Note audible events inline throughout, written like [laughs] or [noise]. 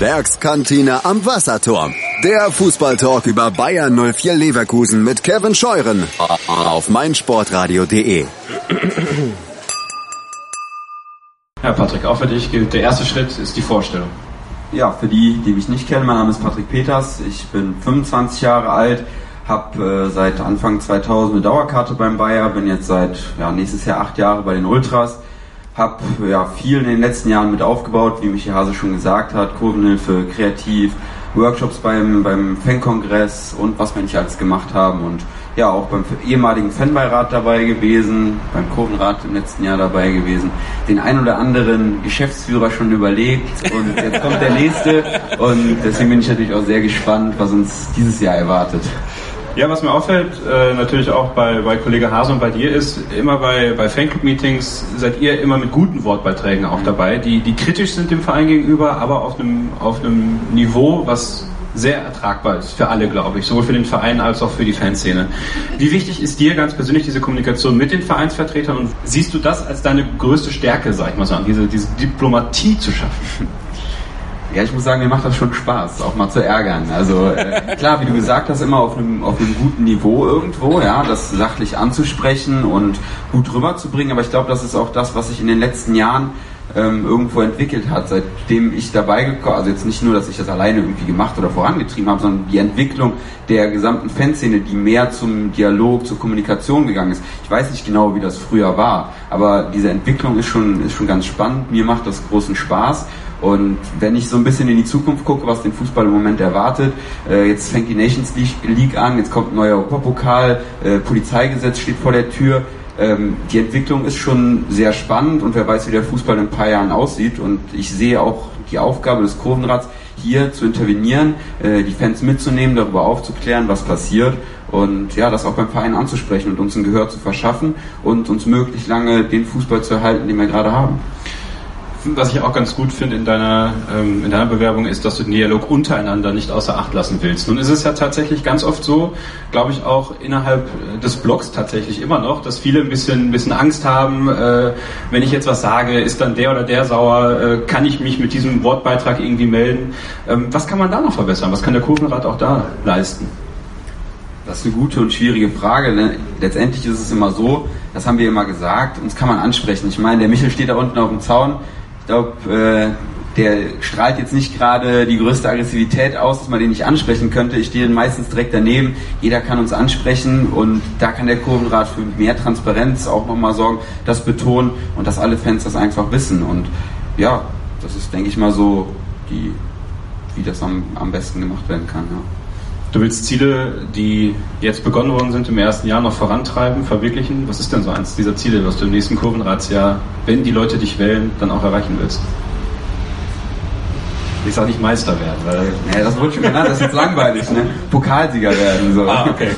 Werkskantine am Wasserturm. Der Fußballtalk über Bayern 04 Leverkusen mit Kevin Scheuren auf meinsportradio.de. Ja, Patrick, auch für dich gilt, der erste Schritt ist die Vorstellung. Ja, für die, die mich nicht kennen, mein Name ist Patrick Peters, ich bin 25 Jahre alt, habe äh, seit Anfang 2000 eine Dauerkarte beim Bayer, bin jetzt seit ja, nächstes Jahr acht Jahre bei den Ultras habe ja, viel in den letzten Jahren mit aufgebaut, wie Michi Hase schon gesagt hat, Kurvenhilfe, kreativ, Workshops beim, beim Fankongress und was wir nicht alles gemacht haben. Und ja, auch beim ehemaligen Fanbeirat dabei gewesen, beim Kurvenrat im letzten Jahr dabei gewesen, den ein oder anderen Geschäftsführer schon überlegt. Und jetzt kommt der nächste. Und deswegen bin ich natürlich auch sehr gespannt, was uns dieses Jahr erwartet. Ja, was mir auffällt, äh, natürlich auch bei, bei Kollege Hase und bei dir ist, immer bei, bei Fanclub-Meetings seid ihr immer mit guten Wortbeiträgen auch dabei, die, die kritisch sind dem Verein gegenüber, aber auf einem, auf einem Niveau, was sehr ertragbar ist für alle, glaube ich, sowohl für den Verein als auch für die Fanszene. Wie wichtig ist dir ganz persönlich diese Kommunikation mit den Vereinsvertretern und siehst du das als deine größte Stärke, sag ich mal so, diese, diese Diplomatie zu schaffen? Ja, ich muss sagen, mir macht das schon Spaß, auch mal zu ärgern. Also äh, [laughs] klar, wie du gesagt hast, immer auf einem, auf einem guten Niveau irgendwo, ja, das sachlich anzusprechen und gut rüberzubringen. Aber ich glaube, das ist auch das, was sich in den letzten Jahren ähm, irgendwo entwickelt hat, seitdem ich dabei gekommen, also jetzt nicht nur, dass ich das alleine irgendwie gemacht oder vorangetrieben habe, sondern die Entwicklung der gesamten Fanszene, die mehr zum Dialog, zur Kommunikation gegangen ist. Ich weiß nicht genau, wie das früher war, aber diese Entwicklung ist schon, ist schon ganz spannend. Mir macht das großen Spaß und wenn ich so ein bisschen in die Zukunft gucke, was den Fußball im Moment erwartet, äh, jetzt fängt die Nations League an, jetzt kommt ein neuer Europapokal, äh, Polizeigesetz steht vor der Tür. Ähm, die Entwicklung ist schon sehr spannend und wer weiß, wie der Fußball in ein paar Jahren aussieht. Und ich sehe auch die Aufgabe des Kurvenrats, hier zu intervenieren, äh, die Fans mitzunehmen, darüber aufzuklären, was passiert und ja, das auch beim Verein anzusprechen und uns ein Gehör zu verschaffen und uns möglichst lange den Fußball zu erhalten, den wir gerade haben was ich auch ganz gut finde in deiner, ähm, in deiner Bewerbung ist, dass du den Dialog untereinander nicht außer Acht lassen willst. Nun ist es ja tatsächlich ganz oft so, glaube ich auch innerhalb des Blogs tatsächlich immer noch, dass viele ein bisschen, ein bisschen Angst haben, äh, wenn ich jetzt was sage, ist dann der oder der sauer, äh, kann ich mich mit diesem Wortbeitrag irgendwie melden. Ähm, was kann man da noch verbessern? Was kann der Kurvenrat auch da leisten? Das ist eine gute und schwierige Frage. Letztendlich ist es immer so, das haben wir immer gesagt, uns kann man ansprechen. Ich meine, der Michel steht da unten auf dem Zaun, glaube, äh, der strahlt jetzt nicht gerade die größte Aggressivität aus, dass man den nicht ansprechen könnte. Ich stehe meistens direkt daneben. Jeder kann uns ansprechen und da kann der Kurvenrat für mehr Transparenz auch nochmal sorgen, das betonen und dass alle Fans das einfach wissen. Und ja, das ist, denke ich mal, so, die, wie das am, am besten gemacht werden kann. Ja. Du willst Ziele, die jetzt begonnen worden sind, im ersten Jahr noch vorantreiben, verwirklichen. Was ist denn so eins dieser Ziele, was du im nächsten Kurvenratsjahr, wenn die Leute dich wählen, dann auch erreichen willst? Ich sage nicht Meister werden, weil. Nee, das wurde schon genannt, das ist jetzt langweilig, ne? [laughs] Pokalsieger werden, so. Ah, okay.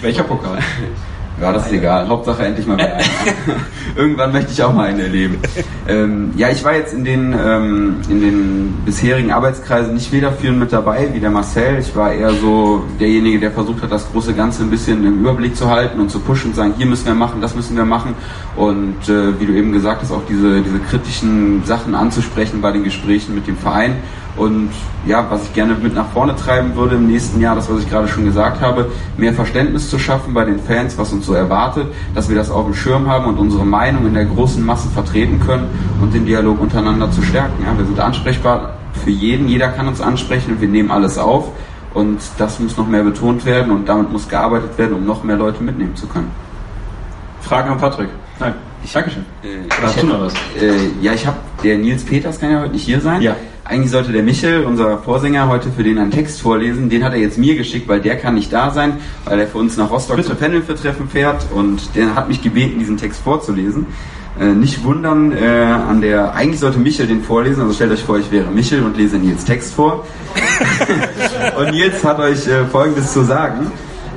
Welcher Pokal? [laughs] Ja, das ist egal. Hauptsache endlich mal wieder [laughs] Irgendwann möchte ich auch mal einen erleben. Ähm, ja, ich war jetzt in den, ähm, in den bisherigen Arbeitskreisen nicht federführend mit dabei wie der Marcel. Ich war eher so derjenige, der versucht hat, das große Ganze ein bisschen im Überblick zu halten und zu pushen und sagen, hier müssen wir machen, das müssen wir machen. Und äh, wie du eben gesagt hast, auch diese, diese kritischen Sachen anzusprechen bei den Gesprächen mit dem Verein. Und ja, was ich gerne mit nach vorne treiben würde im nächsten Jahr, das, was ich gerade schon gesagt habe, mehr Verständnis zu schaffen bei den Fans, was uns so erwartet, dass wir das auf dem Schirm haben und unsere Meinung in der großen Masse vertreten können und den Dialog untereinander zu stärken. Ja, wir sind ansprechbar für jeden, jeder kann uns ansprechen und wir nehmen alles auf. Und das muss noch mehr betont werden und damit muss gearbeitet werden, um noch mehr Leute mitnehmen zu können. Fragen an Patrick? Nein. Ich, Dankeschön. Äh, Hast du noch was? Äh, ja, ich habe, der Nils Peters kann ja heute nicht hier sein. Ja. Eigentlich sollte der Michel, unser Vorsänger, heute für den einen Text vorlesen. Den hat er jetzt mir geschickt, weil der kann nicht da sein, weil er für uns nach Rostock Bitte. zum Panel-Treffen fährt und der hat mich gebeten, diesen Text vorzulesen. Äh, nicht wundern, äh, an der, eigentlich sollte Michel den vorlesen, also stellt euch vor, ich wäre Michel und lese Nils Text vor. [laughs] und Nils hat euch äh, Folgendes zu sagen.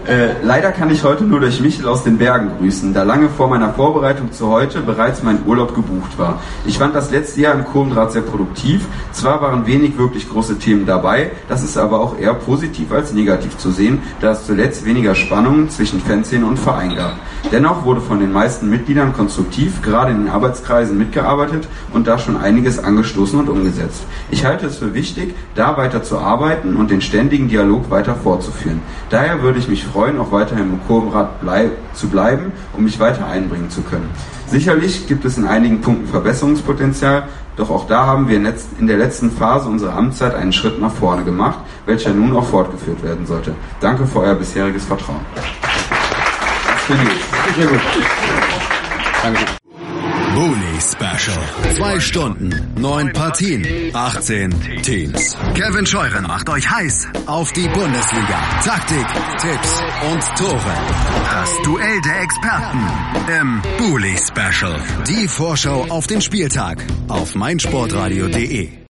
Äh, leider kann ich heute nur durch Michel aus den Bergen grüßen, da lange vor meiner Vorbereitung zu heute bereits mein Urlaub gebucht war. Ich fand das letzte Jahr im Kurvendraht sehr produktiv. Zwar waren wenig wirklich große Themen dabei, das ist aber auch eher positiv als negativ zu sehen, da es zuletzt weniger Spannungen zwischen Fanszene und Verein gab. Dennoch wurde von den meisten Mitgliedern konstruktiv, gerade in den Arbeitskreisen mitgearbeitet und da schon einiges angestoßen und umgesetzt. Ich halte es für wichtig, da weiter zu arbeiten und den ständigen Dialog weiter fortzuführen. Daher würde ich mich freuen, auch weiterhin im Kurvenrad blei zu bleiben, um mich weiter einbringen zu können. Sicherlich gibt es in einigen Punkten Verbesserungspotenzial, doch auch da haben wir in der letzten Phase unserer Amtszeit einen Schritt nach vorne gemacht, welcher nun auch fortgeführt werden sollte. Danke für euer bisheriges Vertrauen. Das finde ich. Sehr gut. Danke. Bully Special. Zwei Stunden, neun Partien, 18 Teams. Kevin Scheuren macht euch heiß auf die Bundesliga. Taktik, Tipps und Tore. Das Duell der Experten im Bully Special. Die Vorschau auf den Spieltag auf meinsportradio.de.